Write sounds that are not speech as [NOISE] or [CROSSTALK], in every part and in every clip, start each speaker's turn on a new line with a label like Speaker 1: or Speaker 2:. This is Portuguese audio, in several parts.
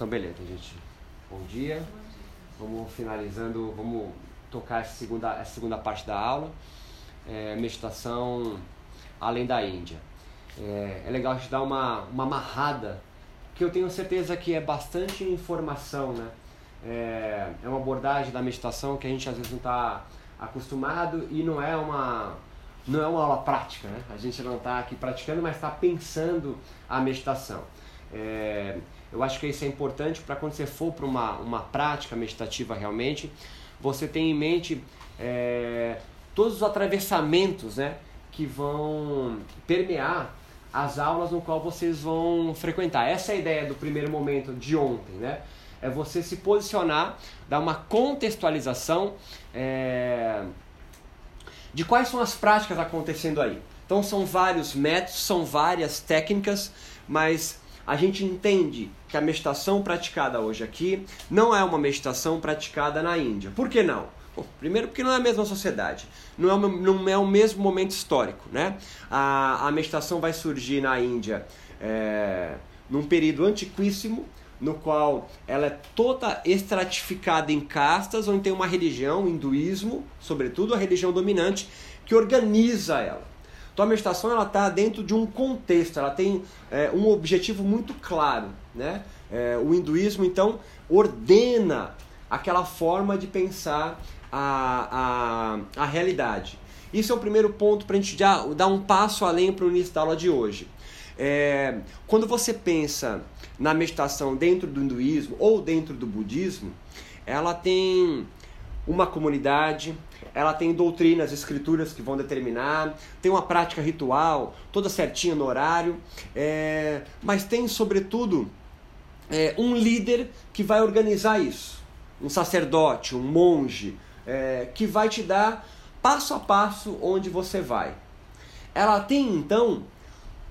Speaker 1: Então, beleza, gente. Bom dia. Vamos finalizando, vamos tocar essa segunda, essa segunda parte da aula. É, meditação além da Índia. É, é legal gente dar uma, uma amarrada, que eu tenho certeza que é bastante informação, né? É, é uma abordagem da meditação que a gente às vezes não está acostumado e não é uma não é uma aula prática, né? A gente não está aqui praticando, mas está pensando a meditação. É, eu acho que isso é importante para quando você for para uma, uma prática meditativa realmente, você tem em mente é, todos os atravessamentos né, que vão permear as aulas no qual vocês vão frequentar. Essa é a ideia do primeiro momento de ontem, né? É você se posicionar, dar uma contextualização é, de quais são as práticas acontecendo aí. Então são vários métodos, são várias técnicas, mas a gente entende que a meditação praticada hoje aqui não é uma meditação praticada na Índia. Por que não? Bom, primeiro porque não é a mesma sociedade, não é, não é o mesmo momento histórico. Né? A, a meditação vai surgir na Índia é, num período antiquíssimo, no qual ela é toda estratificada em castas, onde tem uma religião, hinduísmo, sobretudo a religião dominante, que organiza ela. Então a meditação ela está dentro de um contexto, ela tem é, um objetivo muito claro. Né? É, o hinduísmo então ordena aquela forma de pensar a, a, a realidade. Isso é o primeiro ponto para a gente já dar um passo além para o início da aula de hoje. É, quando você pensa na meditação dentro do hinduísmo ou dentro do budismo, ela tem uma comunidade, ela tem doutrinas, escrituras que vão determinar, tem uma prática ritual, toda certinha no horário, é, mas tem, sobretudo, é, um líder que vai organizar isso. Um sacerdote, um monge, é, que vai te dar passo a passo onde você vai. Ela tem, então,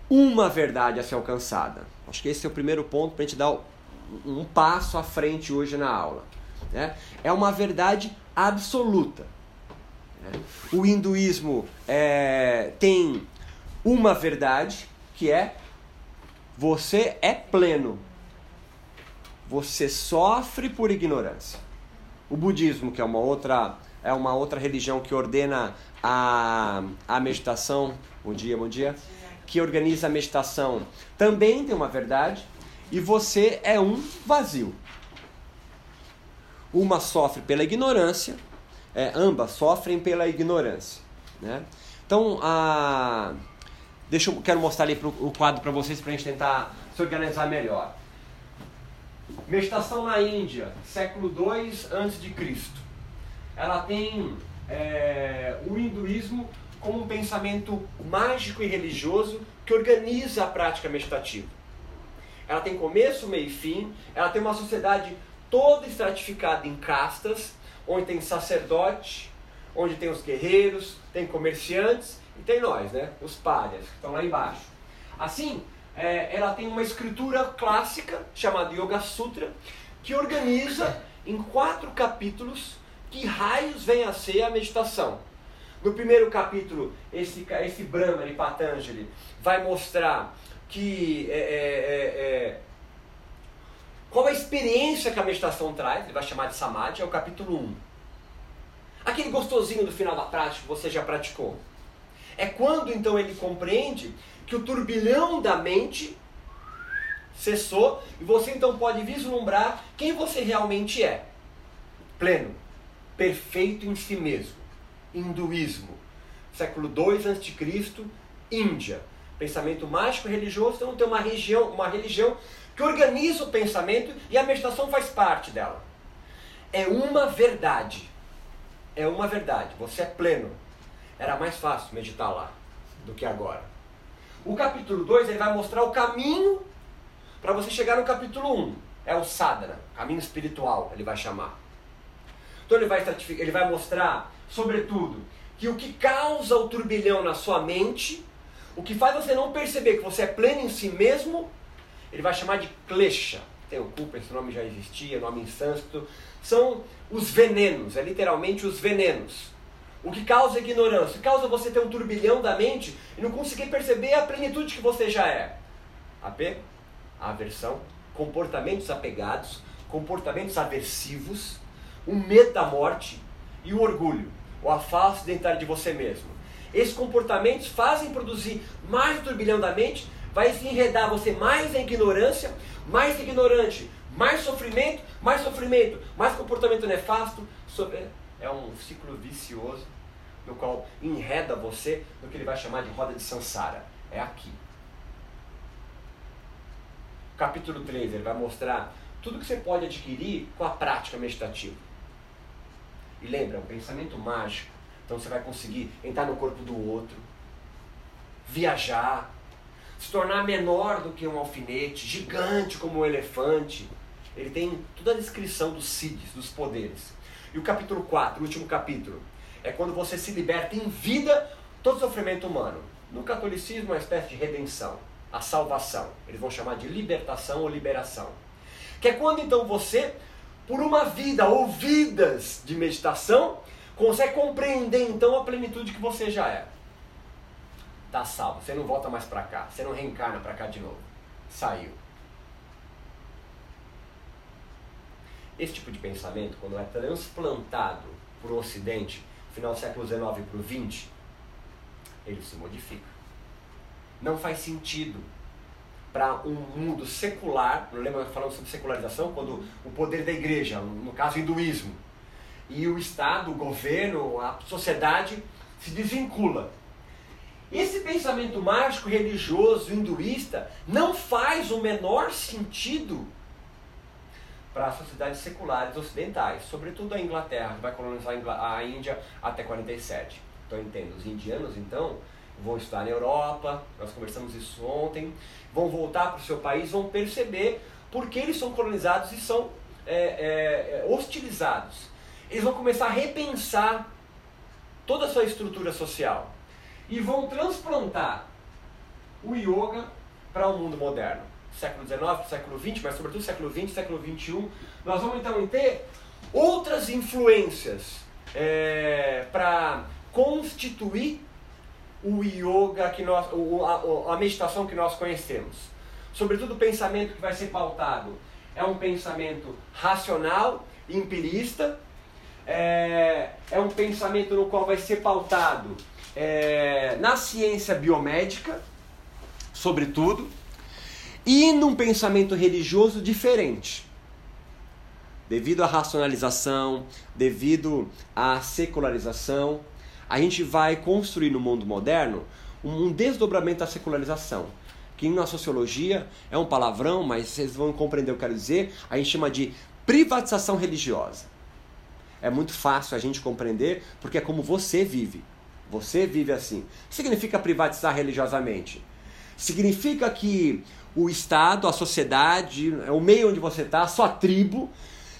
Speaker 1: uma verdade a ser alcançada. Acho que esse é o primeiro ponto para a gente dar um passo à frente hoje na aula. Né? É uma verdade absoluta. O hinduísmo é, tem uma verdade que é você é pleno. Você sofre por ignorância. O budismo, que é uma outra, é uma outra religião que ordena a, a meditação, bom dia, bom dia, que organiza a meditação, também tem uma verdade, e você é um vazio. Uma sofre pela ignorância é, ambas sofrem pela ignorância. Né? Então, a... Deixa eu quero mostrar ali pro, o quadro para vocês para a gente tentar se organizar melhor. Meditação na Índia, século II a.C. Ela tem é, o hinduísmo como um pensamento mágico e religioso que organiza a prática meditativa. Ela tem começo, meio e fim, ela tem uma sociedade toda estratificada em castas, onde tem sacerdote, onde tem os guerreiros, tem comerciantes e tem nós, né? Os párias, que estão lá embaixo. Assim, é, ela tem uma escritura clássica chamada Yoga Sutra, que organiza em quatro capítulos que raios vem a ser a meditação. No primeiro capítulo, esse, esse Brahmani Patanjali vai mostrar que é, é, é, é qual a experiência que a meditação traz? Ele vai chamar de Samadhi, é o capítulo 1. Aquele gostosinho do final da prática que você já praticou. É quando então ele compreende que o turbilhão da mente cessou e você então pode vislumbrar quem você realmente é. Pleno, perfeito em si mesmo. Hinduísmo, século II a.C., Índia. Pensamento mágico religioso, então tem uma, região, uma religião que organiza o pensamento e a meditação faz parte dela. É uma verdade. É uma verdade. Você é pleno. Era mais fácil meditar lá do que agora. O capítulo 2 ele vai mostrar o caminho para você chegar no capítulo 1. Um. É o sadhana, caminho espiritual, ele vai chamar. Então ele vai, ele vai mostrar, sobretudo, que o que causa o turbilhão na sua mente, o que faz você não perceber que você é pleno em si mesmo, ele vai chamar de klesha. Tem o culpa, esse nome já existia, nome em sânscrito. São os venenos, é literalmente os venenos. O que causa ignorância, causa você ter um turbilhão da mente e não conseguir perceber a plenitude que você já é. AP, aversão, comportamentos apegados, comportamentos aversivos, o medo da morte e o orgulho, ou a falsa identidade de você mesmo. Esses comportamentos fazem produzir mais turbilhão da mente, vai se enredar você mais em ignorância, mais ignorante, mais sofrimento, mais sofrimento, mais comportamento nefasto. É um ciclo vicioso no qual enreda você no que ele vai chamar de roda de Sansara. É aqui. Capítulo 3, ele vai mostrar tudo que você pode adquirir com a prática meditativa. E lembra, é um pensamento mágico. Então você vai conseguir entrar no corpo do outro, viajar, se tornar menor do que um alfinete, gigante como um elefante. Ele tem toda a descrição dos siddhis, dos poderes. E o capítulo 4, o último capítulo, é quando você se liberta em vida todo sofrimento humano. No catolicismo é uma espécie de redenção, a salvação. Eles vão chamar de libertação ou liberação. Que é quando então você, por uma vida ou vidas de meditação, consegue compreender então a plenitude que você já é. Tá salvo, você não volta mais para cá, você não reencarna para cá de novo. Saiu. Esse tipo de pensamento, quando é transplantado para o Ocidente, final do século XIX para o XX, ele se modifica. Não faz sentido para um mundo secular, lembra falando sobre secularização, quando o poder da igreja, no caso o hinduísmo, e o Estado, o governo, a sociedade se desvincula. Esse pensamento mágico religioso hinduísta não faz o menor sentido para as sociedades seculares ocidentais, sobretudo a Inglaterra, que vai colonizar a Índia até 47. Então entendo, os indianos então vão estar na Europa, nós conversamos isso ontem, vão voltar para o seu país, vão perceber porque eles são colonizados e são é, é, é, hostilizados. Eles vão começar a repensar toda a sua estrutura social e vão transplantar o yoga para o mundo moderno século XIX, século XX, mas sobretudo século XX, século XXI, nós vamos então ter outras influências é, para constituir o yoga que nós, a, a meditação que nós conhecemos. Sobretudo o pensamento que vai ser pautado é um pensamento racional, empirista, é, é um pensamento no qual vai ser pautado é, na ciência biomédica, sobretudo, e num pensamento religioso diferente. Devido à racionalização, devido à secularização, a gente vai construir no mundo moderno um desdobramento da secularização, que na sociologia é um palavrão, mas vocês vão compreender o que eu quero dizer, a gente chama de privatização religiosa. É muito fácil a gente compreender porque é como você vive. Você vive assim. Significa privatizar religiosamente? Significa que o Estado, a sociedade, o meio onde você está, a sua tribo,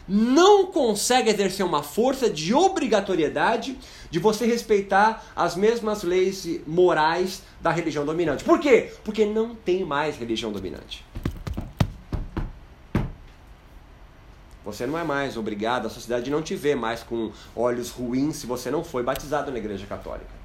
Speaker 1: não consegue exercer uma força de obrigatoriedade de você respeitar as mesmas leis morais da religião dominante. Por quê? Porque não tem mais religião dominante. Você não é mais obrigado, a sociedade não te vê mais com olhos ruins se você não foi batizado na igreja católica.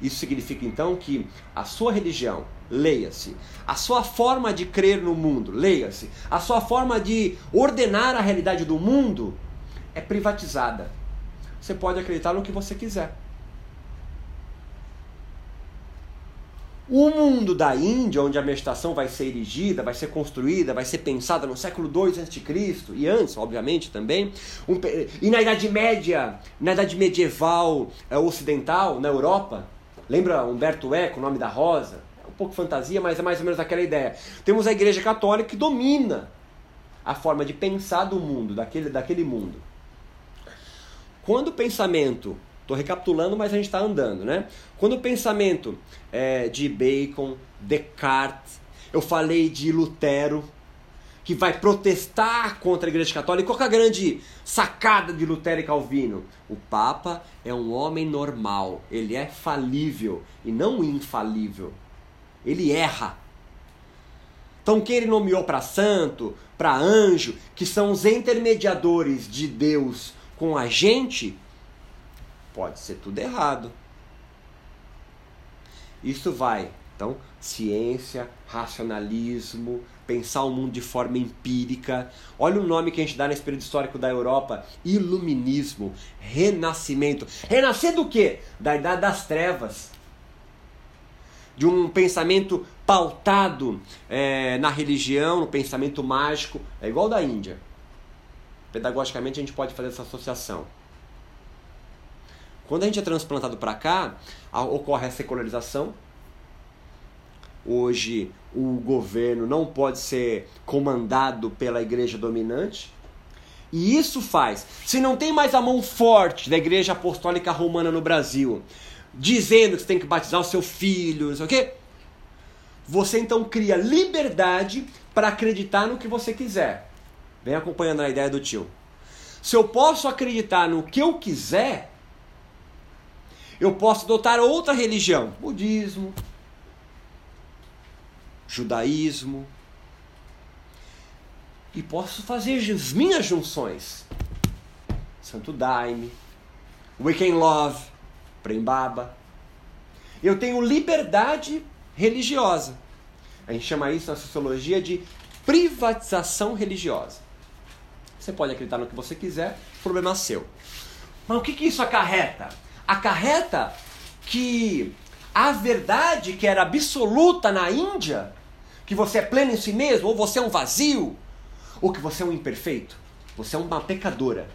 Speaker 1: Isso significa então que a sua religião, leia-se, a sua forma de crer no mundo, leia-se, a sua forma de ordenar a realidade do mundo é privatizada. Você pode acreditar no que você quiser. O mundo da Índia, onde a meditação vai ser erigida, vai ser construída, vai ser pensada no século II a.C. e antes, obviamente, também. Um, e na Idade Média, na Idade Medieval é, Ocidental, na Europa, Lembra Humberto Eco, o nome da rosa? É um pouco fantasia, mas é mais ou menos aquela ideia. Temos a Igreja Católica que domina a forma de pensar do mundo, daquele, daquele mundo. Quando o pensamento, estou recapitulando, mas a gente está andando, né? Quando o pensamento é, de Bacon, Descartes, eu falei de Lutero, que vai protestar contra a Igreja Católica. Qual é a grande sacada de Lutero e Calvino? O Papa é um homem normal, ele é falível e não infalível. Ele erra. Então, quem ele nomeou para santo, para anjo, que são os intermediadores de Deus com a gente, pode ser tudo errado. Isso vai Então, ciência, racionalismo, pensar o mundo de forma empírica. Olha o nome que a gente dá nesse período histórico da Europa: iluminismo, renascimento. Renascer do quê? Da idade das trevas. De um pensamento pautado é, na religião, no pensamento mágico. É igual da Índia. Pedagogicamente a gente pode fazer essa associação. Quando a gente é transplantado para cá, ocorre a secularização, Hoje o governo não pode ser comandado pela igreja dominante. E isso faz, se não tem mais a mão forte da igreja apostólica romana no Brasil, dizendo que você tem que batizar o seu filho, não sei o quê, você então cria liberdade para acreditar no que você quiser. Vem acompanhando a ideia do tio. Se eu posso acreditar no que eu quiser, eu posso adotar outra religião, budismo, judaísmo. E posso fazer as minhas junções. Santo Daime, Weekend Love, Prembaba. Eu tenho liberdade religiosa. A gente chama isso na sociologia de privatização religiosa. Você pode acreditar no que você quiser, problema seu. Mas o que, que isso acarreta? Acarreta que a verdade que era absoluta na Índia que você é pleno em si mesmo, ou você é um vazio, ou que você é um imperfeito, você é uma pecadora.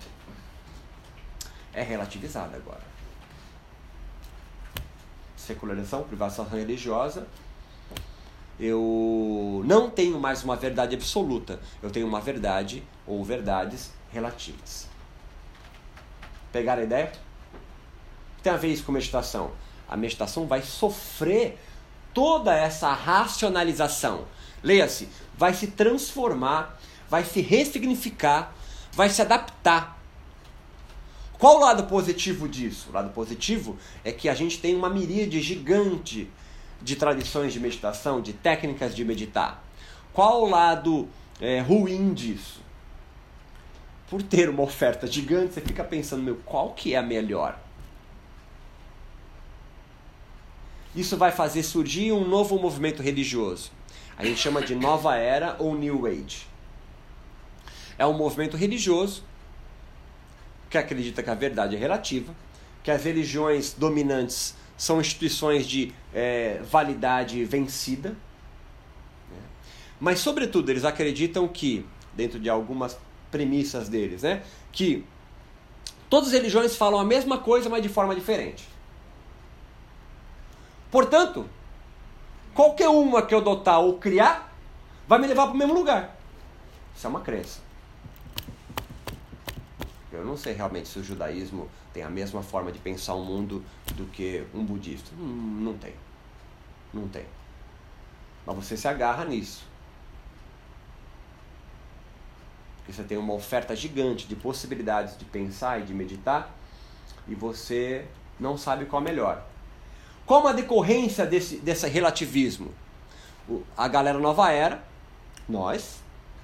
Speaker 1: É relativizada agora. Secularização, privatização religiosa. Eu não tenho mais uma verdade absoluta, eu tenho uma verdade ou verdades relativas. Pegar a ideia? Tem a ver isso com meditação. A meditação vai sofrer toda essa racionalização, leia-se, vai se transformar, vai se ressignificar, vai se adaptar. Qual o lado positivo disso? O lado positivo é que a gente tem uma miríade gigante de tradições de meditação, de técnicas de meditar. Qual o lado é, ruim disso? Por ter uma oferta gigante, você fica pensando, meu, qual que é a melhor? Isso vai fazer surgir um novo movimento religioso. A gente chama de Nova Era ou New Age. É um movimento religioso que acredita que a verdade é relativa, que as religiões dominantes são instituições de é, validade vencida. Né? Mas, sobretudo, eles acreditam que, dentro de algumas premissas deles, né, que todas as religiões falam a mesma coisa, mas de forma diferente. Portanto, qualquer uma que eu adotar ou criar vai me levar para o mesmo lugar. Isso é uma crença. Eu não sei realmente se o judaísmo tem a mesma forma de pensar o mundo do que um budista. Hum, não tem. Não tem. Mas você se agarra nisso. Porque você tem uma oferta gigante de possibilidades de pensar e de meditar e você não sabe qual é melhor. Qual uma decorrência desse, desse relativismo? A galera nova era, nós,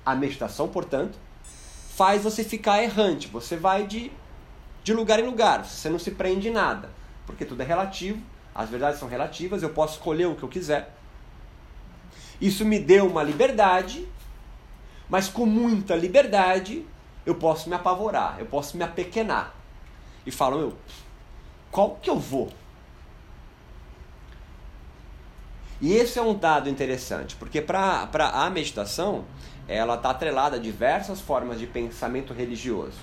Speaker 1: a meditação, portanto, faz você ficar errante. Você vai de, de lugar em lugar, você não se prende em nada, porque tudo é relativo, as verdades são relativas, eu posso escolher o que eu quiser. Isso me deu uma liberdade, mas com muita liberdade eu posso me apavorar, eu posso me apequenar. E falo, meu, qual que eu vou? E esse é um dado interessante, porque para a meditação, ela está atrelada a diversas formas de pensamento religioso.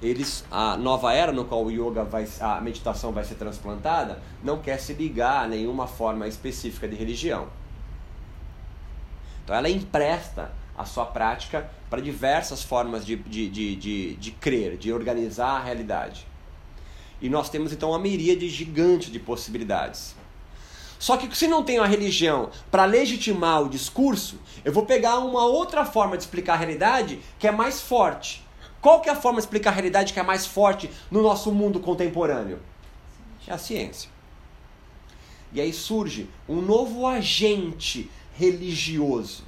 Speaker 1: Eles, a nova era no qual o yoga vai, a meditação vai ser transplantada, não quer se ligar a nenhuma forma específica de religião. Então ela empresta a sua prática para diversas formas de, de, de, de, de crer, de organizar a realidade. E nós temos então uma miríade gigante de possibilidades. Só que se não tenho a religião para legitimar o discurso, eu vou pegar uma outra forma de explicar a realidade que é mais forte. Qual que é a forma de explicar a realidade que é mais forte no nosso mundo contemporâneo? É a ciência. E aí surge um novo agente religioso.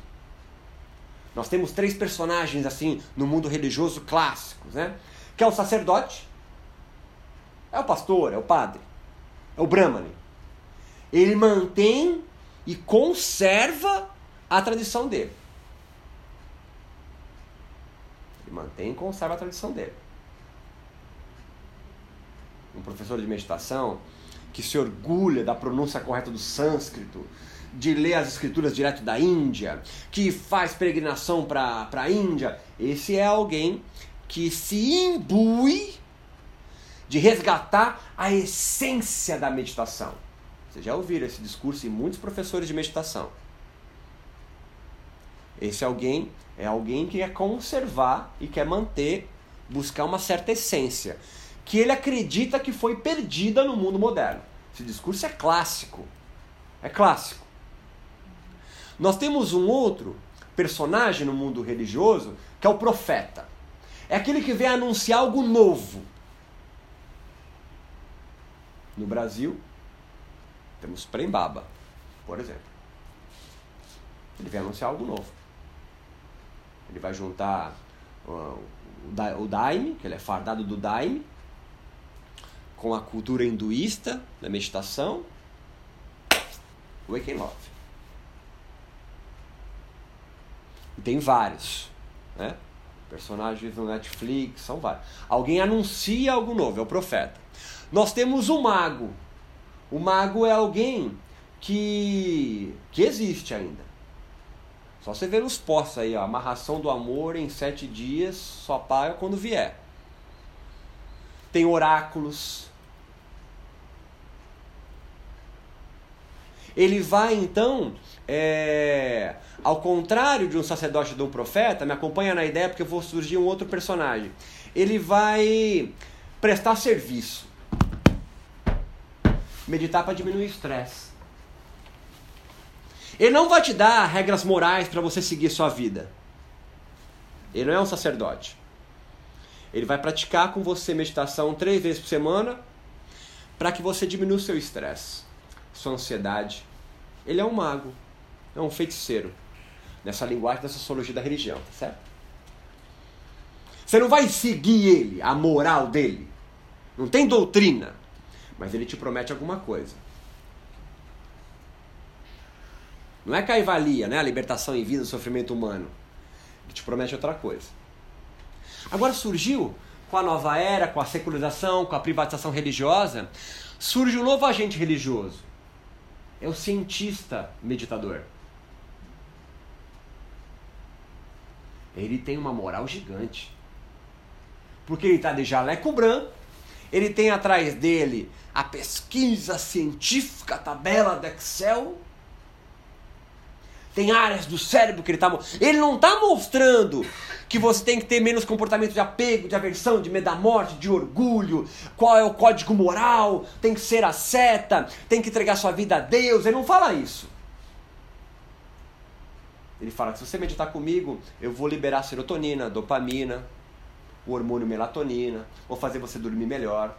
Speaker 1: Nós temos três personagens assim no mundo religioso clássicos, né? Que é o sacerdote, é o pastor, é o padre, é o brahmane Ele mantém e conserva a tradição dele. Ele mantém e conserva a tradição dele. Um professor de meditação que se orgulha da pronúncia correta do sânscrito, de ler as escrituras direto da Índia, que faz peregrinação para a Índia, esse é alguém que se imbui de resgatar a essência da meditação. Vocês já ouviram esse discurso em muitos professores de meditação. Esse alguém é alguém que quer conservar e quer manter, buscar uma certa essência, que ele acredita que foi perdida no mundo moderno. Esse discurso é clássico. É clássico. Nós temos um outro personagem no mundo religioso que é o profeta. É aquele que vem anunciar algo novo. No Brasil, temos Prembaba, por exemplo. Ele vem anunciar algo novo. Ele vai juntar uh, o Daime, que ele é fardado do Daime, com a cultura hinduísta da meditação, Waking Love. E tem vários, né? Personagens no Netflix, são vários. Alguém anuncia algo novo, é o profeta. Nós temos o mago. O mago é alguém que, que existe ainda. Só você ver os postos aí, ó, amarração do amor em sete dias, só paga quando vier. Tem oráculos. Ele vai então é, ao contrário de um sacerdote de um profeta, me acompanha na ideia porque eu vou surgir um outro personagem. Ele vai prestar serviço. Meditar para diminuir o estresse. Ele não vai te dar regras morais para você seguir sua vida. Ele não é um sacerdote. Ele vai praticar com você meditação três vezes por semana para que você diminua o seu estresse, sua ansiedade. Ele é um mago é um feiticeiro. Nessa linguagem da sociologia da religião, tá certo? Você não vai seguir ele, a moral dele. Não tem doutrina. Mas ele te promete alguma coisa. Não é caivalia, né? A libertação em vida do sofrimento humano. Ele te promete outra coisa. Agora surgiu, com a nova era, com a secularização, com a privatização religiosa, surge um novo agente religioso. É o cientista meditador. ele tem uma moral gigante. Porque ele está de jaleco branco, ele tem atrás dele a pesquisa científica, a tabela do Excel. Tem áreas do cérebro que ele está. Ele não está mostrando que você tem que ter menos comportamento de apego, de aversão, de medo da morte, de orgulho, qual é o código moral, tem que ser a seta, tem que entregar sua vida a Deus. Ele não fala isso. Ele fala que se você meditar comigo, eu vou liberar serotonina, dopamina, o hormônio melatonina, vou fazer você dormir melhor.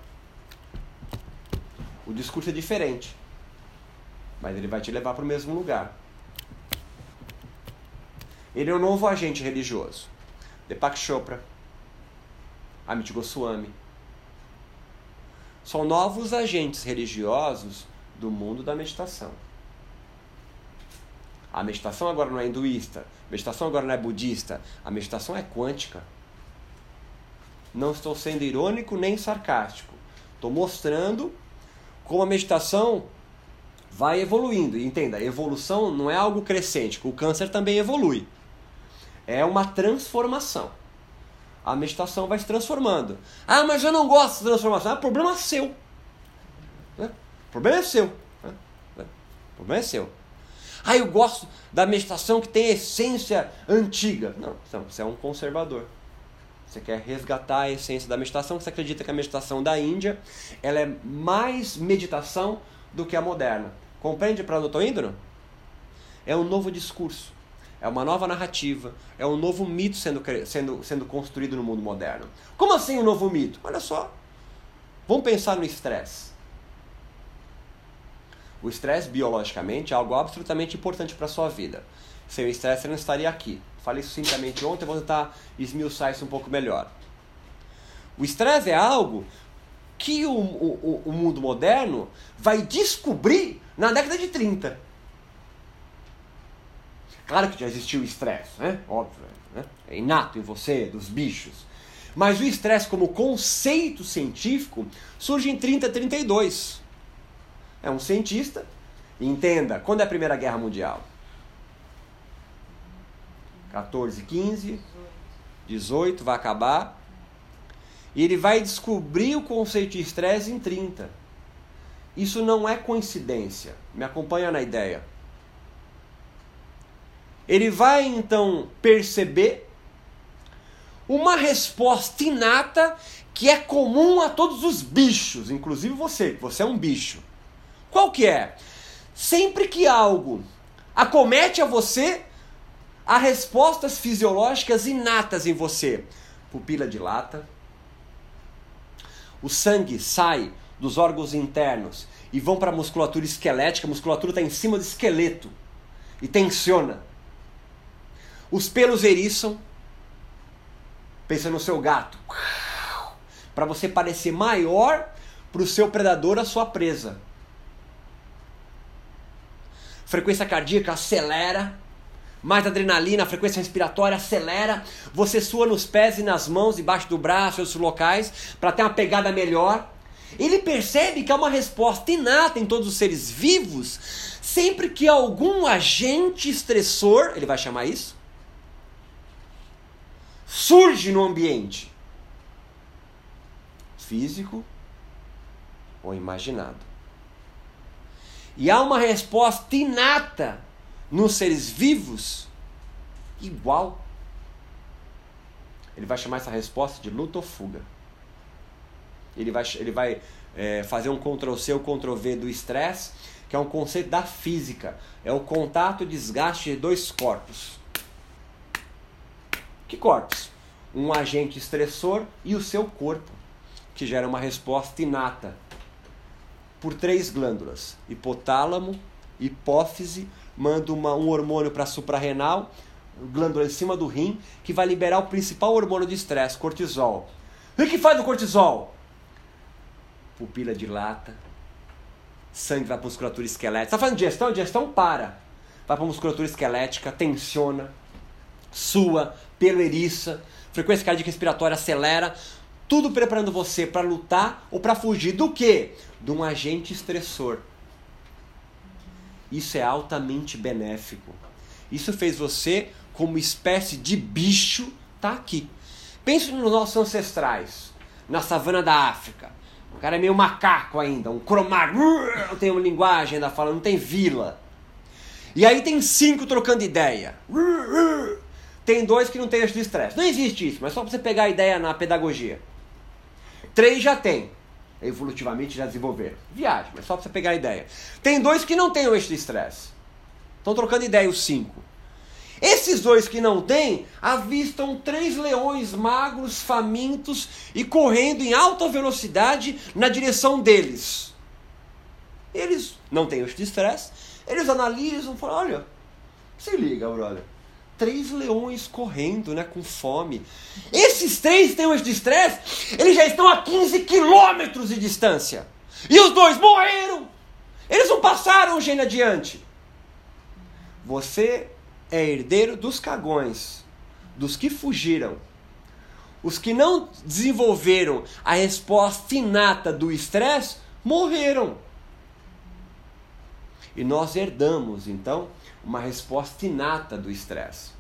Speaker 1: O discurso é diferente, mas ele vai te levar para o mesmo lugar. Ele é o novo agente religioso. Deepak Chopra, Amit Goswami. São novos agentes religiosos do mundo da meditação. A meditação agora não é hinduísta, a meditação agora não é budista, a meditação é quântica. Não estou sendo irônico nem sarcástico. Estou mostrando como a meditação vai evoluindo. entenda, evolução não é algo crescente, o câncer também evolui. É uma transformação. A meditação vai se transformando. Ah, mas eu não gosto de transformação. É problema seu. Né? Problema é seu. Né? Problema é seu. Ah, eu gosto da meditação que tem essência antiga. Não, você é um conservador. Você quer resgatar a essência da meditação, você acredita que a meditação da Índia ela é mais meditação do que a moderna. Compreende para onde eu estou indo? É um novo discurso, é uma nova narrativa, é um novo mito sendo, sendo, sendo construído no mundo moderno. Como assim um novo mito? Olha só. Vamos pensar no estresse. O estresse, biologicamente, é algo absolutamente importante para a sua vida. Sem o estresse, você não estaria aqui. Falei sucintamente ontem, vou tentar esmiuçar isso um pouco melhor. O estresse é algo que o, o, o mundo moderno vai descobrir na década de 30. Claro que já existiu o estresse, né? Óbvio, né? é inato em você, dos bichos. Mas o estresse como conceito científico surge em 30, 32. É um cientista, entenda, quando é a Primeira Guerra Mundial? 14, 15, 18, vai acabar. E ele vai descobrir o conceito de estresse em 30. Isso não é coincidência. Me acompanha na ideia. Ele vai então perceber uma resposta inata que é comum a todos os bichos, inclusive você, que você é um bicho. Qual que é? Sempre que algo acomete a você, há respostas fisiológicas inatas em você. Pupila dilata, o sangue sai dos órgãos internos e vão para a musculatura esquelética, a musculatura está em cima do esqueleto e tensiona. Os pelos eriçam, pensa no seu gato, para você parecer maior para o seu predador, a sua presa. Frequência cardíaca acelera, mais adrenalina, a frequência respiratória acelera, você sua nos pés e nas mãos, debaixo do braço, outros locais, para ter uma pegada melhor. Ele percebe que há uma resposta inata em todos os seres vivos, sempre que algum agente estressor, ele vai chamar isso, surge no ambiente físico ou imaginado. E há uma resposta inata nos seres vivos igual. Ele vai chamar essa resposta de luta ou fuga. Ele vai, ele vai é, fazer um Ctrl-C ou Ctrl-V do estresse, que é um conceito da física. É o contato e desgaste de dois corpos. Que corpos? Um agente estressor e o seu corpo, que gera uma resposta inata por três glândulas: hipotálamo, hipófise, manda uma, um hormônio para a suprarrenal, glândula em cima do rim, que vai liberar o principal hormônio de estresse, cortisol. E o que faz o cortisol? Pupila dilata, sangue vai para a musculatura esquelética. Está fazendo digestão? Digestão para. Vai para a musculatura esquelética, tensiona, sua, pelo frequência cardíaca respiratória acelera, tudo preparando você para lutar ou para fugir do quê? De um agente estressor. Isso é altamente benéfico. Isso fez você, como espécie de bicho, tá aqui. Pense nos nossos ancestrais, na savana da África. O cara é meio macaco ainda, um cromar, não tem uma linguagem ainda fala, não tem vila. E aí tem cinco trocando ideia. Tem dois que não tem esse estresse. Não existe isso, mas só para você pegar a ideia na pedagogia. Três já tem. Evolutivamente já desenvolveram. Viagem, mas só para você pegar a ideia. Tem dois que não têm o eixo de estresse. Estão trocando ideia os cinco. Esses dois que não têm avistam três leões magros, famintos e correndo em alta velocidade na direção deles. Eles não têm eixo de estresse, eles analisam, falam: olha, se liga, brother três leões correndo, né, com fome. Esses três têm de estresse, eles já estão a 15 quilômetros de distância. E os dois morreram. Eles não passaram o gene adiante. Você é herdeiro dos cagões, dos que fugiram. Os que não desenvolveram a resposta inata do estresse morreram. E nós herdamos, então, uma resposta inata do estresse.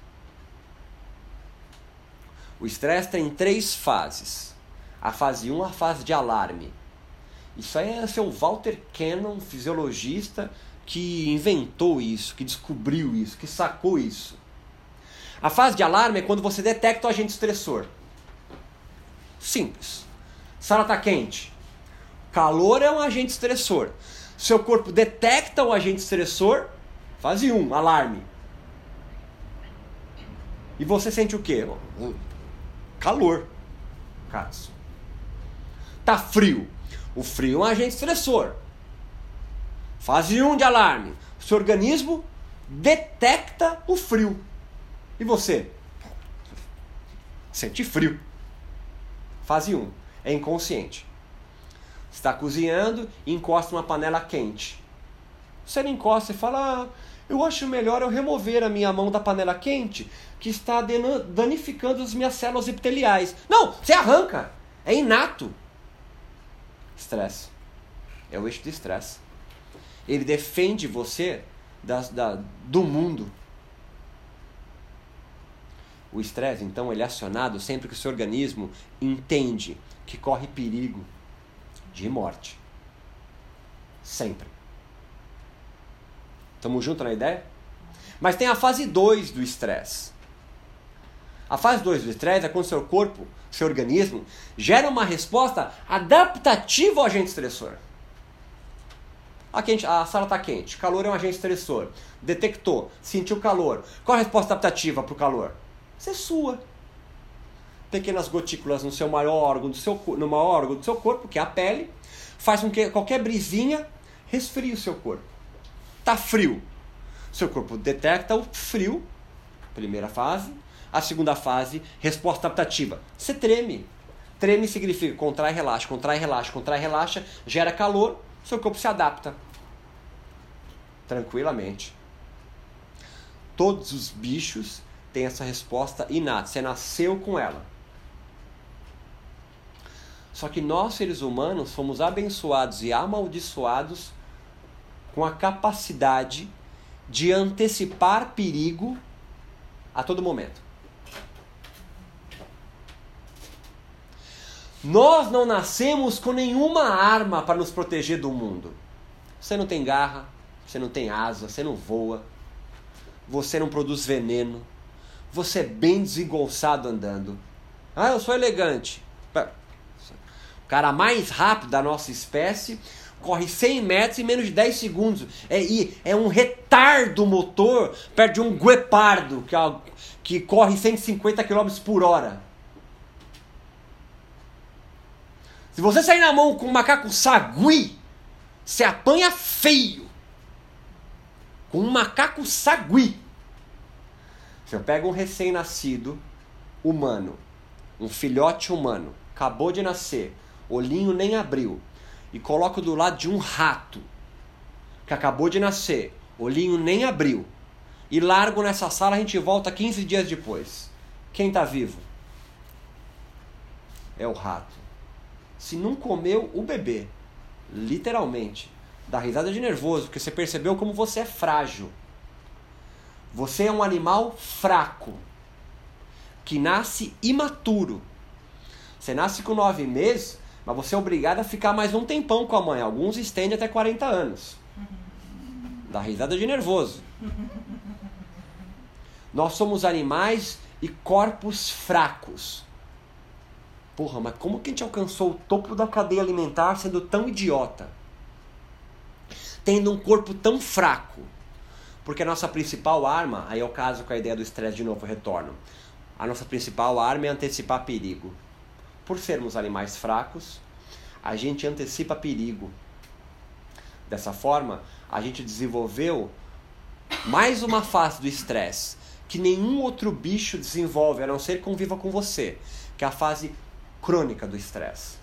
Speaker 1: O estresse tem três fases. A fase 1 um, a fase de alarme. Isso aí é seu Walter Cannon, fisiologista, que inventou isso, que descobriu isso, que sacou isso. A fase de alarme é quando você detecta o agente estressor. Simples. Sala está quente. Calor é um agente estressor. Seu corpo detecta o agente estressor, Fase 1, alarme. E você sente o quê? Calor. Caso. Tá frio. O frio é um agente estressor. Fase 1 de alarme. O seu organismo detecta o frio. E você? Sente frio. Fase 1. É inconsciente. Está cozinhando e encosta uma panela quente. Você não encosta e fala, ah, eu acho melhor eu remover a minha mão da panela quente, que está danificando as minhas células epiteliais. Não, você arranca. É inato. Estresse. É o eixo do estresse. Ele defende você da, da, do mundo. O estresse, então, ele é acionado sempre que o seu organismo entende que corre perigo de morte. Sempre. Estamos juntos na ideia? Mas tem a fase 2 do estresse. A fase 2 do estresse é quando seu corpo, seu organismo, gera uma resposta adaptativa ao agente estressor. A, quente, a sala está quente, calor é um agente estressor. Detectou, sentiu calor. Qual a resposta adaptativa para o calor? Você sua. Pequenas gotículas no seu maior órgão do seu, no maior órgão do seu corpo, que é a pele, faz com que qualquer brisinha resfrie o seu corpo. Tá frio. Seu corpo detecta o frio, primeira fase. A segunda fase, resposta adaptativa. Você treme. Treme significa contrai, relaxa, contrai, relaxa, contrai, relaxa, gera calor, seu corpo se adapta. Tranquilamente. Todos os bichos têm essa resposta inata. Você nasceu com ela. Só que nós, seres humanos, fomos abençoados e amaldiçoados com a capacidade de antecipar perigo a todo momento. Nós não nascemos com nenhuma arma para nos proteger do mundo. Você não tem garra, você não tem asa, você não voa, você não produz veneno, você é bem desengolçado andando. Ah, eu sou elegante. O cara mais rápido da nossa espécie corre 100 metros em menos de 10 segundos. É, é um retardo motor perto de um guepardo que, que corre 150 km por hora. Se você sair na mão com um macaco sagui, você apanha feio. Com um macaco sagui. Você pega um recém-nascido humano, um filhote humano, acabou de nascer, olhinho nem abriu, e coloco do lado de um rato que acabou de nascer, olhinho nem abriu, e largo nessa sala, a gente volta 15 dias depois. Quem está vivo? É o rato. Se não comeu o bebê, literalmente, dá risada de nervoso, porque você percebeu como você é frágil. Você é um animal fraco, que nasce imaturo. Você nasce com nove meses, mas você é obrigado a ficar mais um tempão com a mãe. Alguns estendem até 40 anos. Dá risada de nervoso. Nós somos animais e corpos fracos. Porra, mas como que a gente alcançou o topo da cadeia alimentar sendo tão idiota? Tendo um corpo tão fraco. Porque a nossa principal arma, aí é o caso com a ideia do estresse de novo, retorno. A nossa principal arma é antecipar perigo. Por sermos animais fracos, a gente antecipa perigo. Dessa forma, a gente desenvolveu mais uma fase do estresse que nenhum outro bicho desenvolve, a não ser que conviva com você, que é a fase crônica do estresse.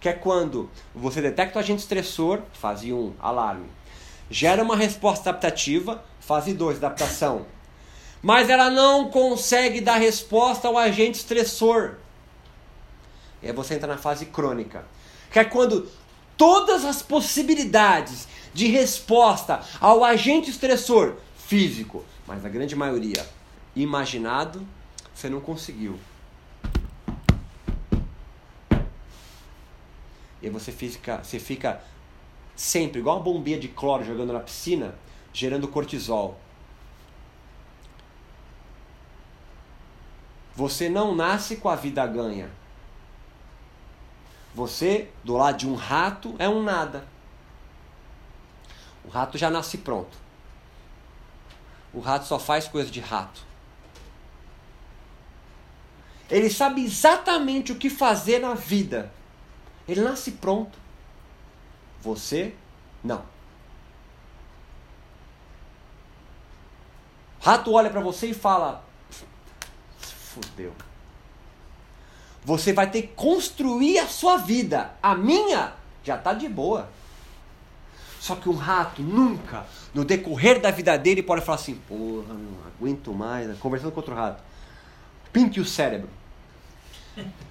Speaker 1: Que é quando você detecta o agente estressor, fase 1, alarme, gera uma resposta adaptativa, fase 2, adaptação, mas ela não consegue dar resposta ao agente estressor, e aí você entra na fase crônica, que é quando todas as possibilidades de resposta ao agente estressor físico, mas a grande maioria imaginado, você não conseguiu. E você fica, você fica sempre igual uma bombinha de cloro jogando na piscina, gerando cortisol. Você não nasce com a vida ganha. Você, do lado de um rato, é um nada. O rato já nasce pronto. O rato só faz coisa de rato. Ele sabe exatamente o que fazer na vida. Ele nasce pronto. Você, não. Rato olha para você e fala: Fudeu. Você vai ter que construir a sua vida. A minha já está de boa. Só que um rato nunca, no decorrer da vida dele, pode falar assim: porra, não aguento mais. Né? Conversando com outro rato. Pinte o cérebro.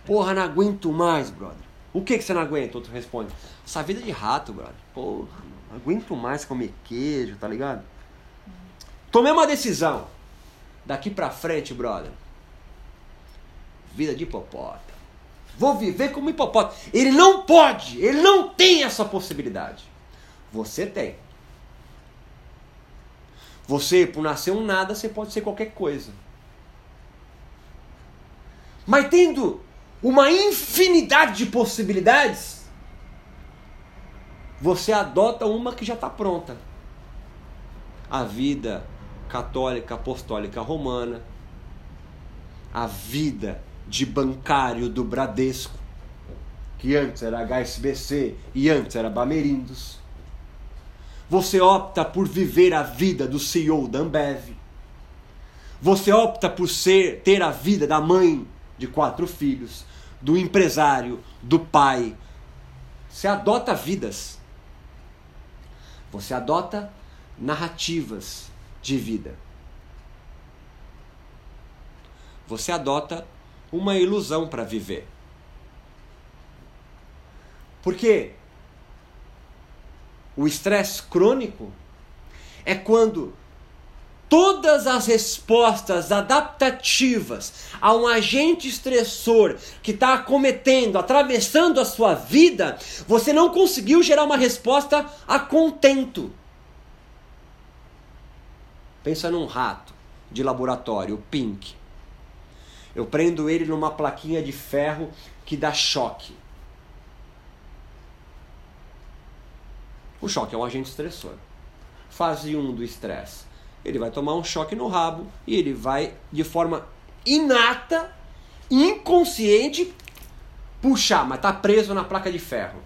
Speaker 1: Porra, não aguento mais, brother. O que, que você não aguenta? Outro responde: essa vida de rato, brother. Porra, não aguento mais comer queijo, tá ligado? Tomei uma decisão. Daqui pra frente, brother. Vida de hipopótamo. Vou viver como hipopótamo. Ele não pode, ele não tem essa possibilidade. Você tem. Você, por nascer um nada, você pode ser qualquer coisa. Mas tendo uma infinidade de possibilidades, você adota uma que já está pronta. A vida católica apostólica romana, a vida de bancário do Bradesco, que antes era HSBC e antes era Bamerindos. Você opta por viver a vida do CEO da Ambev. Você opta por ser ter a vida da mãe de quatro filhos, do empresário, do pai. Você adota vidas. Você adota narrativas de vida. Você adota uma ilusão para viver. Porque o estresse crônico é quando todas as respostas adaptativas a um agente estressor que está acometendo, atravessando a sua vida, você não conseguiu gerar uma resposta a contento. Pensa num rato de laboratório, o Pink. Eu prendo ele numa plaquinha de ferro que dá choque. O choque é um agente estressor. Fase 1 do estresse. Ele vai tomar um choque no rabo e ele vai, de forma inata, inconsciente, puxar, mas está preso na placa de ferro.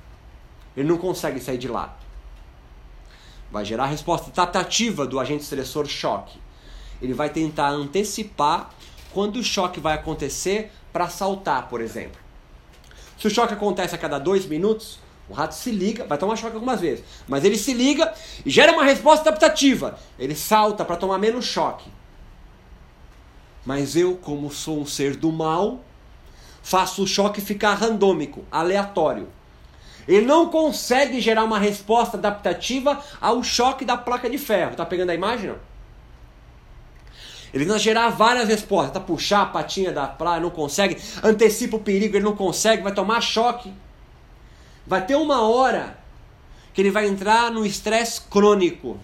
Speaker 1: Ele não consegue sair de lá. Vai gerar a resposta adaptativa do agente estressor choque. Ele vai tentar antecipar quando o choque vai acontecer para saltar, por exemplo. Se o choque acontece a cada dois minutos, o rato se liga, vai tomar choque algumas vezes, mas ele se liga e gera uma resposta adaptativa. Ele salta para tomar menos choque. Mas eu, como sou um ser do mal, faço o choque ficar randômico, aleatório. Ele não consegue gerar uma resposta adaptativa ao choque da placa de ferro. Tá pegando a imagem? Não? Ele tenta gerar várias respostas. Tá puxar a patinha da praia, não consegue. Antecipa o perigo, ele não consegue, vai tomar choque. Vai ter uma hora que ele vai entrar no estresse crônico.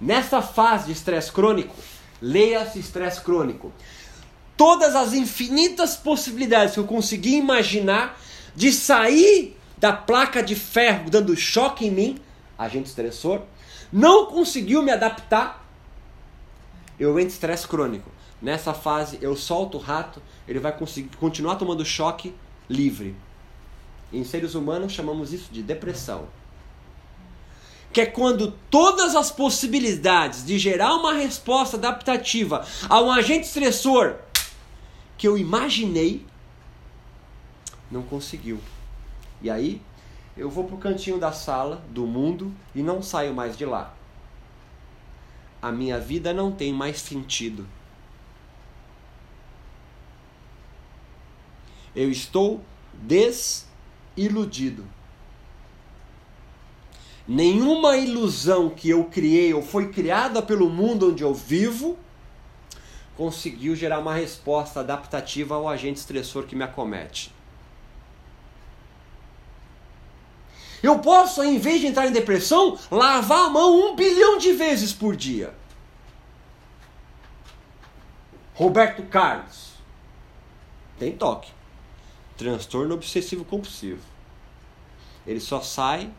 Speaker 1: Nessa fase de estresse crônico, leia-se estresse crônico. Todas as infinitas possibilidades que eu consegui imaginar de sair da placa de ferro dando choque em mim, agente estressor, não conseguiu me adaptar, eu entro em estresse crônico. Nessa fase, eu solto o rato, ele vai conseguir continuar tomando choque livre. Em seres humanos chamamos isso de depressão. Que é quando todas as possibilidades de gerar uma resposta adaptativa a um agente estressor que eu imaginei não conseguiu. E aí eu vou pro cantinho da sala, do mundo e não saio mais de lá. A minha vida não tem mais sentido. Eu estou des iludido. Nenhuma ilusão que eu criei ou foi criada pelo mundo onde eu vivo conseguiu gerar uma resposta adaptativa ao agente estressor que me acomete. Eu posso, em vez de entrar em depressão, lavar a mão um bilhão de vezes por dia. Roberto Carlos. Tem toque transtorno obsessivo compulsivo. Ele só sai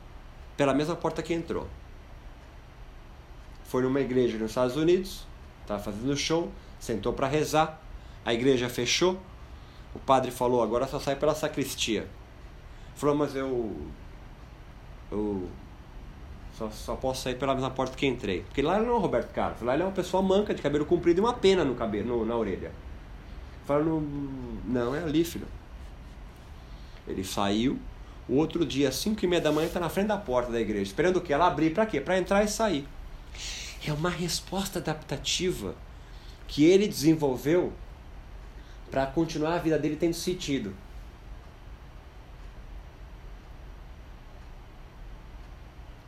Speaker 1: pela mesma porta que entrou. Foi numa igreja nos Estados Unidos, estava fazendo show, sentou para rezar, a igreja fechou, o padre falou: agora só sai pela sacristia. Falou, mas eu. Eu. Só, só posso sair pela mesma porta que entrei. Porque lá não é o Roberto Carlos, lá ele é uma pessoa manca de cabelo comprido e uma pena no cabelo, no, na orelha. Falou, não, é ali, filho. Ele saiu, O outro dia, às 5 e meia da manhã, está na frente da porta da igreja, esperando o quê? Ela abrir para quê? Para entrar e sair. É uma resposta adaptativa que ele desenvolveu para continuar a vida dele tendo sentido.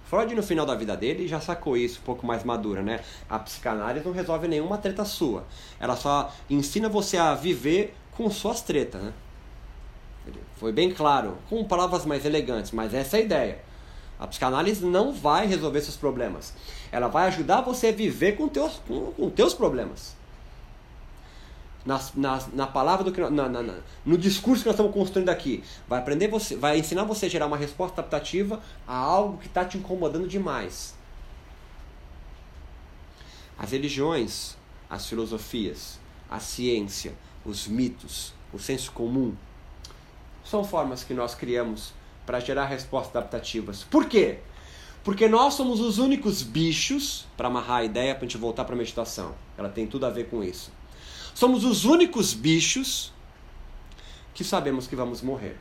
Speaker 1: Freud, no final da vida dele, já sacou isso um pouco mais madura, né? A psicanálise não resolve nenhuma treta sua. Ela só ensina você a viver com suas tretas, né? Foi bem claro, com palavras mais elegantes, mas essa é a ideia. A psicanálise não vai resolver seus problemas. Ela vai ajudar você a viver com teus, com, com teus problemas na, na, palavra do que na, na, na, no discurso que nós estamos construindo aqui. Vai aprender você, vai ensinar você a gerar uma resposta adaptativa a algo que está te incomodando demais. As religiões, as filosofias, a ciência, os mitos, o senso comum são formas que nós criamos para gerar respostas adaptativas. Por quê? Porque nós somos os únicos bichos, para amarrar a ideia, para a gente voltar para a meditação. Ela tem tudo a ver com isso Somos os únicos bichos que sabemos que vamos morrer.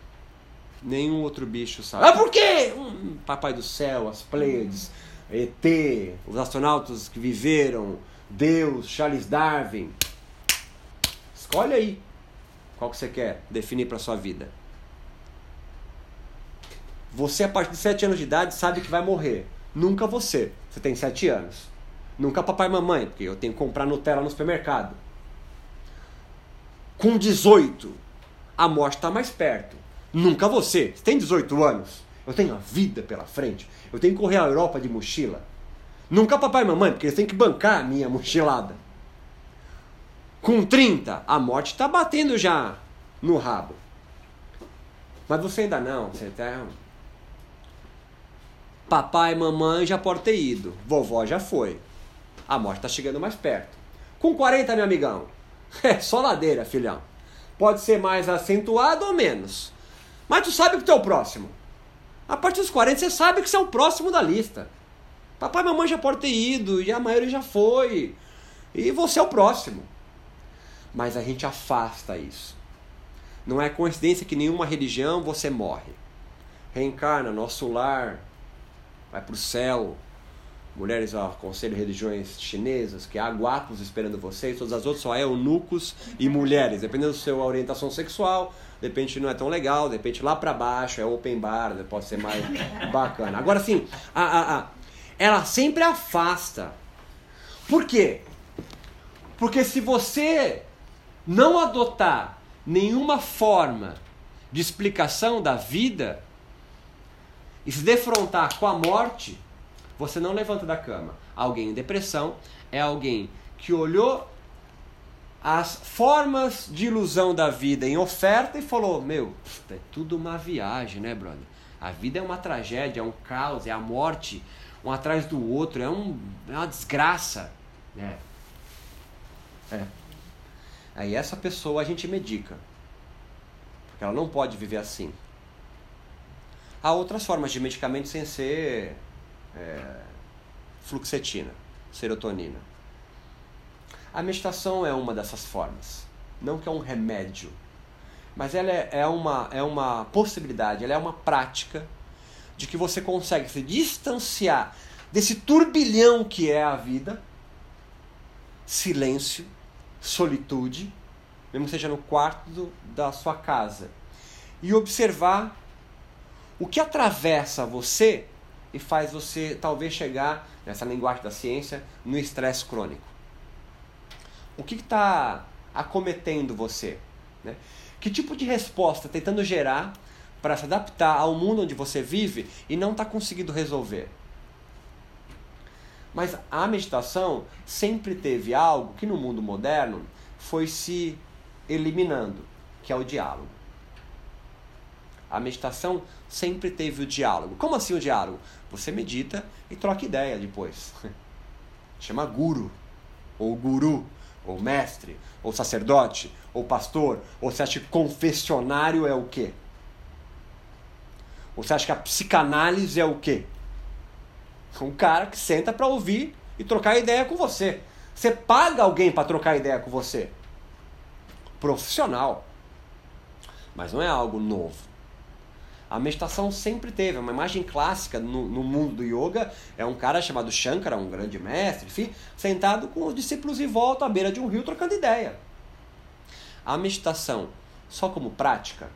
Speaker 1: Nenhum outro bicho sabe. Ah, por quê? Hum, Papai do céu, as Pleiades, ET, os astronautas que viveram, Deus, Charles Darwin. Escolhe aí qual que você quer definir para sua vida. Você, a partir de 7 anos de idade, sabe que vai morrer. Nunca você. Você tem 7 anos. Nunca papai e mamãe, porque eu tenho que comprar Nutella no supermercado. Com 18, a morte está mais perto. Nunca você. Você tem 18 anos. Eu tenho a vida pela frente. Eu tenho que correr a Europa de mochila. Nunca papai e mamãe, porque eles têm que bancar a minha mochilada. Com 30, a morte está batendo já no rabo. Mas você ainda não. Você tá... Papai e mamãe já podem ter ido. Vovó já foi. A morte está chegando mais perto. Com 40, meu amigão, É só ladeira, filhão. Pode ser mais acentuado ou menos. Mas tu sabe que tu é o próximo. A partir dos 40 você sabe que você é o próximo da lista. Papai e mamãe já podem ter ido, e a maioria já foi. E você é o próximo. Mas a gente afasta isso. Não é coincidência que nenhuma religião você morre. Reencarna, nosso lar, vai para o céu, mulheres ao conselho religiões chinesas, que há guapos esperando vocês, todas as outras só é eunucos e mulheres, dependendo da sua orientação sexual, de repente não é tão legal, de repente lá para baixo é open bar, pode ser mais [LAUGHS] bacana. Agora sim, a, a, a, ela sempre afasta. Por quê? Porque se você não adotar nenhuma forma de explicação da vida e se defrontar com a morte, você não levanta da cama. Alguém em depressão é alguém que olhou as formas de ilusão da vida em oferta e falou: Meu, é tudo uma viagem, né, brother? A vida é uma tragédia, é um caos, é a morte, um atrás do outro, é, um, é uma desgraça. É. é. Aí essa pessoa a gente medica. Porque ela não pode viver assim. Há outras formas de medicamento sem ser é, fluxetina, serotonina. A meditação é uma dessas formas. Não que é um remédio, mas ela é, é, uma, é uma possibilidade, ela é uma prática de que você consegue se distanciar desse turbilhão que é a vida, silêncio, solitude, mesmo que seja no quarto do, da sua casa, e observar o que atravessa você e faz você talvez chegar, nessa linguagem da ciência, no estresse crônico. O que está acometendo você? Né? Que tipo de resposta tentando gerar para se adaptar ao mundo onde você vive e não está conseguindo resolver? Mas a meditação sempre teve algo que no mundo moderno foi se eliminando, que é o diálogo. A meditação sempre teve o diálogo. Como assim o diálogo? Você medita e troca ideia depois. [LAUGHS] Chama guru, ou guru, ou mestre, ou sacerdote, ou pastor, ou você acha que confessionário é o quê? Ou você acha que a psicanálise é o quê? Um cara que senta para ouvir e trocar ideia com você. Você paga alguém para trocar ideia com você. Profissional. Mas não é algo novo. A meditação sempre teve. Uma imagem clássica no, no, mundo do yoga é um cara chamado Shankara, um grande mestre, enfim, sentado com os discípulos em volta à beira de um rio trocando ideia. A meditação, só como prática,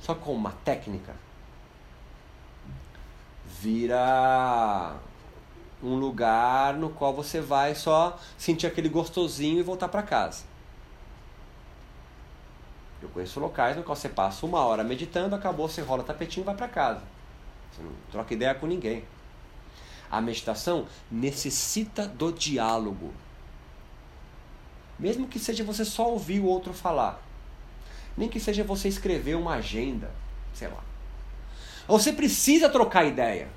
Speaker 1: só como uma técnica, vira um lugar no qual você vai só sentir aquele gostosinho e voltar para casa. Eu conheço locais no qual você passa uma hora meditando, acabou, você rola tapetinho e vai para casa. Você não troca ideia com ninguém. A meditação necessita do diálogo. Mesmo que seja você só ouvir o outro falar. Nem que seja você escrever uma agenda, sei lá. Você precisa trocar ideia.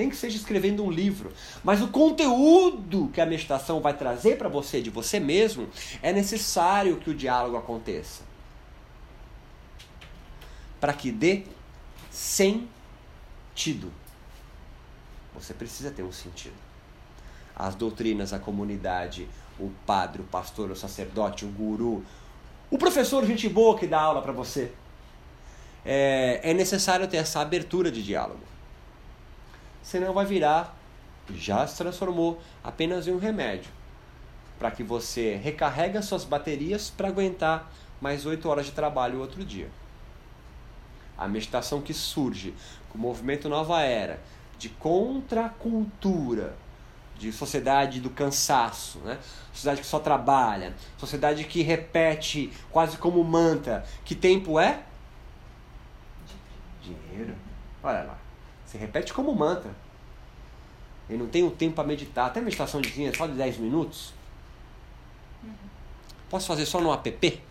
Speaker 1: Nem que seja escrevendo um livro. Mas o conteúdo que a meditação vai trazer para você, de você mesmo, é necessário que o diálogo aconteça. Para que dê sentido. Você precisa ter um sentido. As doutrinas, a comunidade, o padre, o pastor, o sacerdote, o guru, o professor, gente boa que dá aula para você. É, é necessário ter essa abertura de diálogo senão vai virar, já se transformou apenas em um remédio para que você recarregue as suas baterias para aguentar mais oito horas de trabalho outro dia. A meditação que surge com o movimento Nova Era de contracultura, de sociedade do cansaço, né? sociedade que só trabalha, sociedade que repete quase como mantra: que tempo é? Dinheiro. Olha lá. Você repete como mantra. Eu não tenho tempo para meditar. Até meditação de só de 10 minutos. Posso fazer só no app?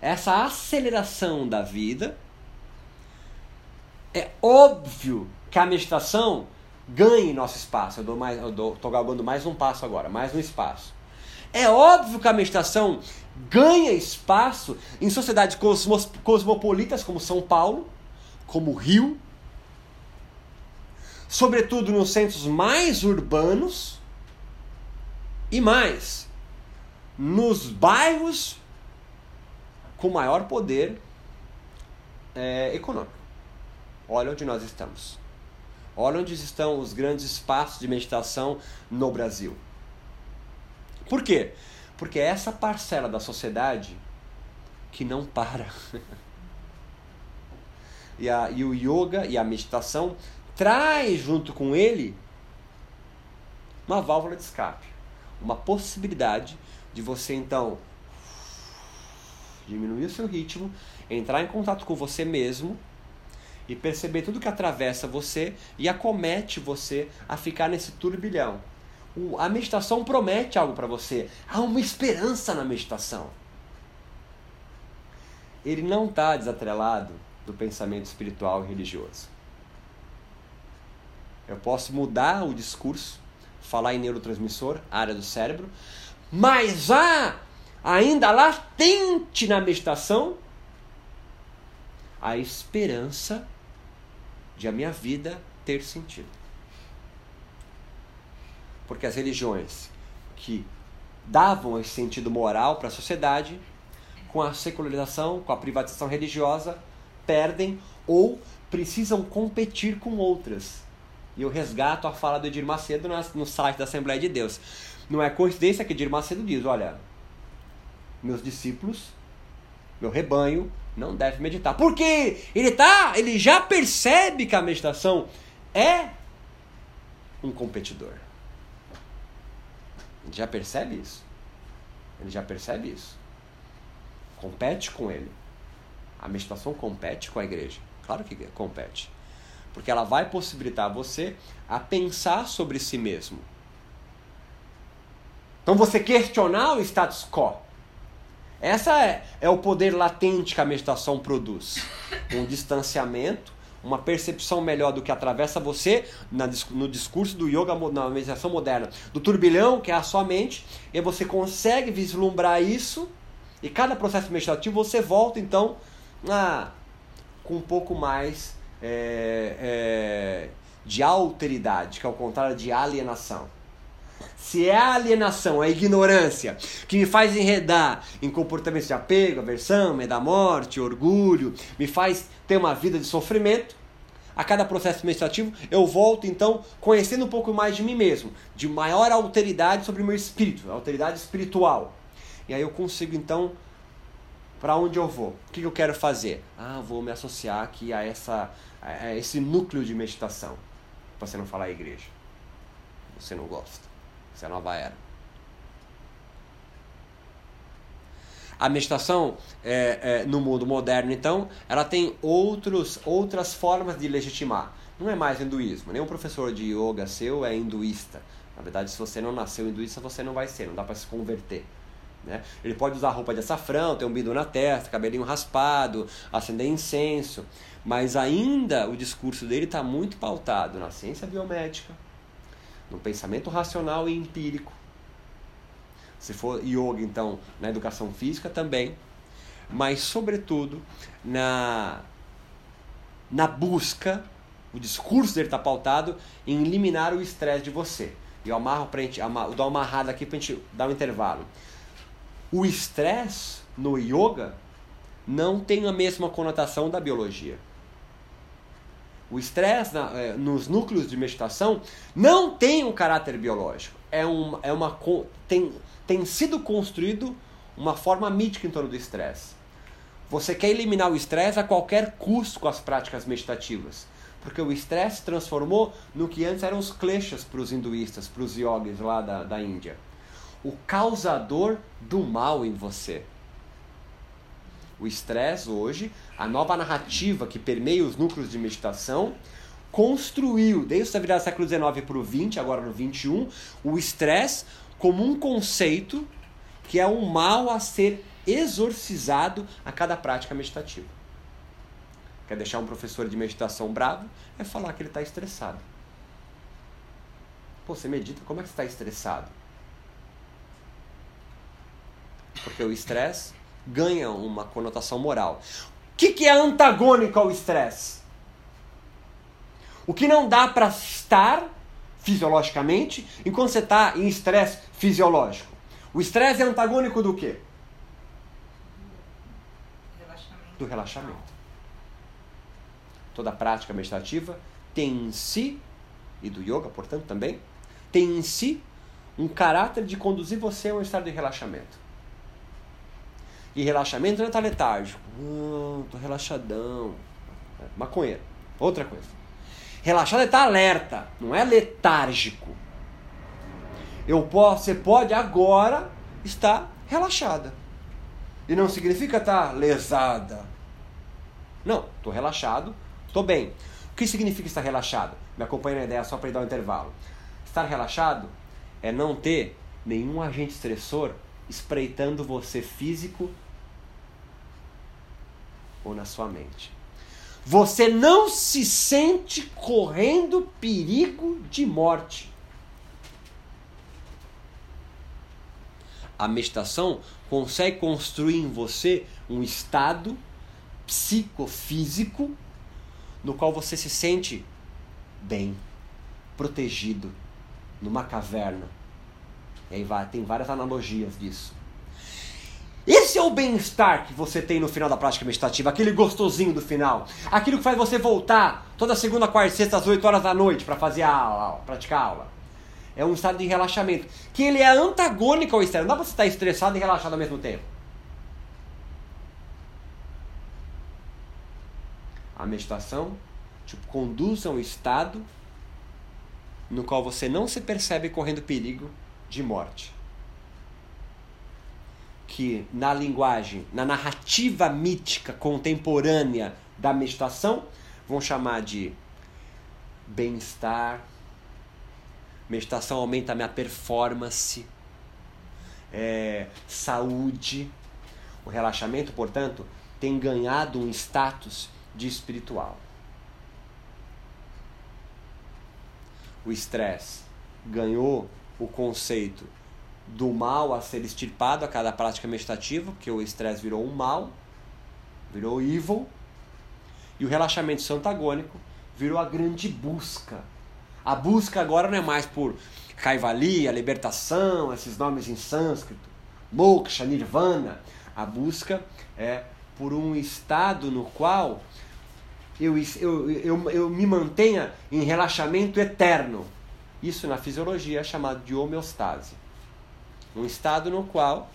Speaker 1: Essa aceleração da vida é óbvio que a meditação ganhe nosso espaço. Eu dou mais, eu dou, tô galgando mais um passo agora, mais um espaço. É óbvio que a meditação ganha espaço em sociedades cosmos, cosmopolitas como São Paulo, como Rio, sobretudo nos centros mais urbanos e mais nos bairros com maior poder é, econômico. Olha onde nós estamos. Olha onde estão os grandes espaços de meditação no Brasil. Por quê? Porque é essa parcela da sociedade que não para. [LAUGHS] e, a, e o yoga e a meditação traz junto com ele uma válvula de escape, uma possibilidade de você então diminuir o seu ritmo, entrar em contato com você mesmo e perceber tudo que atravessa você e acomete você a ficar nesse turbilhão. A meditação promete algo para você. Há uma esperança na meditação. Ele não está desatrelado do pensamento espiritual e religioso. Eu posso mudar o discurso, falar em neurotransmissor, área do cérebro, mas há ainda latente na meditação a esperança de a minha vida ter sentido. Porque as religiões que davam esse sentido moral para a sociedade, com a secularização, com a privatização religiosa, perdem ou precisam competir com outras. E eu resgato a fala do Edir Macedo no site da Assembleia de Deus. Não é coincidência que Edir Macedo diz: olha, meus discípulos, meu rebanho, não deve meditar. Porque ele tá, ele já percebe que a meditação é um competidor. Ele já percebe isso. Ele já percebe isso. Compete com ele. A meditação compete com a igreja. Claro que compete. Porque ela vai possibilitar você a pensar sobre si mesmo. Então você questionar o status quo. Essa é, é o poder latente que a meditação produz. Um distanciamento, uma percepção melhor do que atravessa você na, no discurso do yoga, na meditação moderna, do turbilhão que é a sua mente, e você consegue vislumbrar isso, e cada processo meditativo você volta então ah, com um pouco mais é, é, de alteridade, que é o contrário de alienação. Se é a alienação, a ignorância, que me faz enredar em comportamentos de apego, aversão, medo da morte, orgulho, me faz ter uma vida de sofrimento, a cada processo meditativo eu volto então conhecendo um pouco mais de mim mesmo, de maior alteridade sobre o meu espírito, alteridade espiritual. E aí eu consigo então para onde eu vou? O que eu quero fazer? Ah, vou me associar aqui a, essa, a esse núcleo de meditação. Você não falar igreja. Você não gosta. Isso é nova era. A meditação é, é, no mundo moderno, então, ela tem outros, outras formas de legitimar. Não é mais hinduísmo. Nenhum professor de yoga seu é hinduísta. Na verdade, se você não nasceu hinduísta, você não vai ser. Não dá para se converter. Né? Ele pode usar roupa de açafrão, ter um bidu na testa, cabelinho raspado, acender incenso. Mas ainda o discurso dele está muito pautado na ciência biomédica, no pensamento racional e empírico. Se for yoga, então, na educação física também, mas sobretudo na na busca, o discurso dele está pautado em eliminar o estresse de você. E eu amarro pra gente, dou uma amarrada aqui para a gente dar um intervalo. O estresse no yoga não tem a mesma conotação da biologia. O estresse é, nos núcleos de meditação não tem um caráter biológico. É, um, é uma, tem, tem sido construído uma forma mítica em torno do estresse. Você quer eliminar o estresse a qualquer custo com as práticas meditativas. Porque o estresse se transformou no que antes eram os kleshas para os hinduístas, para os yogis lá da, da Índia. O causador do mal em você. O estresse hoje, a nova narrativa que permeia os núcleos de meditação, construiu, desde a virada do século XIX para o XX, agora no XXI, o estresse como um conceito que é um mal a ser exorcizado a cada prática meditativa. Quer deixar um professor de meditação bravo? É falar que ele está estressado. Pô, você medita, como é que você está estressado? Porque o estresse ganha uma conotação moral. O que, que é antagônico ao estresse? O que não dá para estar fisiologicamente enquanto você está em estresse fisiológico. O estresse é antagônico do quê?
Speaker 2: Relaxamento.
Speaker 1: Do relaxamento. Toda prática meditativa tem em si, e do yoga, portanto, também, tem em si um caráter de conduzir você a um estado de relaxamento. E relaxamento não é estar letárgico. Não, tô relaxadão. Maconheiro. Outra coisa. Relaxado é estar alerta, não é letárgico. Eu posso, você pode agora estar relaxada. E não significa estar lesada. Não, estou relaxado, estou bem. O que significa estar relaxado? Me acompanha na ideia só para dar um intervalo. Estar relaxado é não ter nenhum agente estressor espreitando você físico ou na sua mente. Você não se sente correndo perigo de morte. A meditação consegue construir em você um estado psicofísico no qual você se sente bem, protegido, numa caverna. E aí vai, tem várias analogias disso. Esse é o bem-estar que você tem no final da prática meditativa, aquele gostosinho do final. Aquilo que faz você voltar toda segunda, quarta e sexta às 8 horas da noite para fazer a aula, praticar a aula. É um estado de relaxamento. Que ele é antagônico ao externo. Não dá pra você estar estressado e relaxado ao mesmo tempo. A meditação tipo, conduz a um estado no qual você não se percebe correndo perigo de morte que na linguagem, na narrativa mítica contemporânea da meditação, vão chamar de bem-estar. Meditação aumenta a minha performance, é, saúde. O relaxamento, portanto, tem ganhado um status de espiritual. O estresse ganhou o conceito do mal a ser extirpado a cada prática meditativa, porque o estresse virou um mal, virou evil, e o relaxamento antagônico virou a grande busca. A busca agora não é mais por Kaivalya, libertação, esses nomes em sânscrito, moksha, nirvana. A busca é por um estado no qual eu, eu, eu, eu me mantenha em relaxamento eterno. Isso na fisiologia é chamado de homeostase. Um estado no qual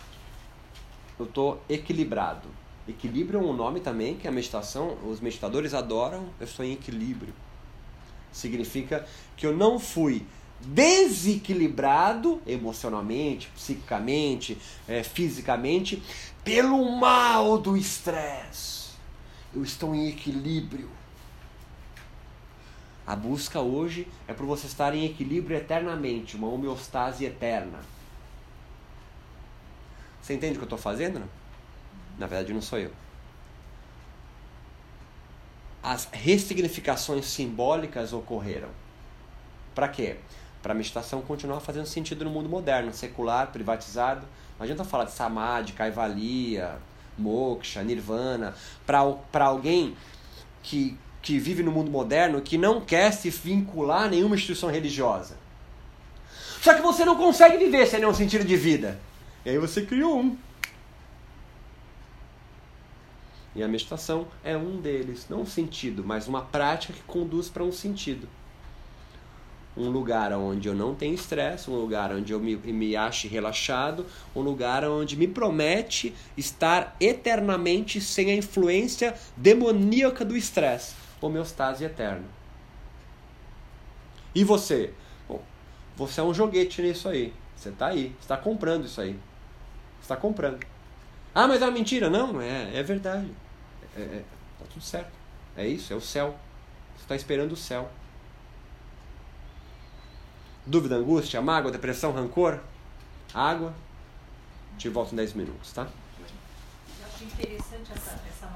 Speaker 1: eu estou equilibrado. Equilíbrio é um nome também que a meditação, os meditadores adoram, eu estou em equilíbrio. Significa que eu não fui desequilibrado emocionalmente, psiquicamente, é, fisicamente, pelo mal do estresse. Eu estou em equilíbrio. A busca hoje é por você estar em equilíbrio eternamente, uma homeostase eterna. Você entende o que eu estou fazendo? Não? Na verdade, não sou eu. As ressignificações simbólicas ocorreram. Para quê? Para a meditação continuar fazendo sentido no mundo moderno, secular, privatizado. Não adianta falar de samadhi, kaivalya, moksha, nirvana, para alguém que, que vive no mundo moderno que não quer se vincular a nenhuma instituição religiosa. Só que você não consegue viver sem nenhum sentido de vida. E aí você criou um. E a meditação é um deles, não um sentido, mas uma prática que conduz para um sentido. Um lugar onde eu não tenho estresse, um lugar onde eu me, me ache relaxado, um lugar onde me promete estar eternamente sem a influência demoníaca do estresse, homeostase eterna. E você? Bom, você é um joguete nisso aí. Você está aí, está comprando isso aí está comprando. Ah, mas é uma mentira. Não, é, é verdade. É, é, tá tudo certo. É isso, é o céu. Você está esperando o céu. Dúvida, angústia, mágoa, depressão, rancor? Água. Te volto em 10 minutos, tá?
Speaker 2: Eu acho interessante essa, essa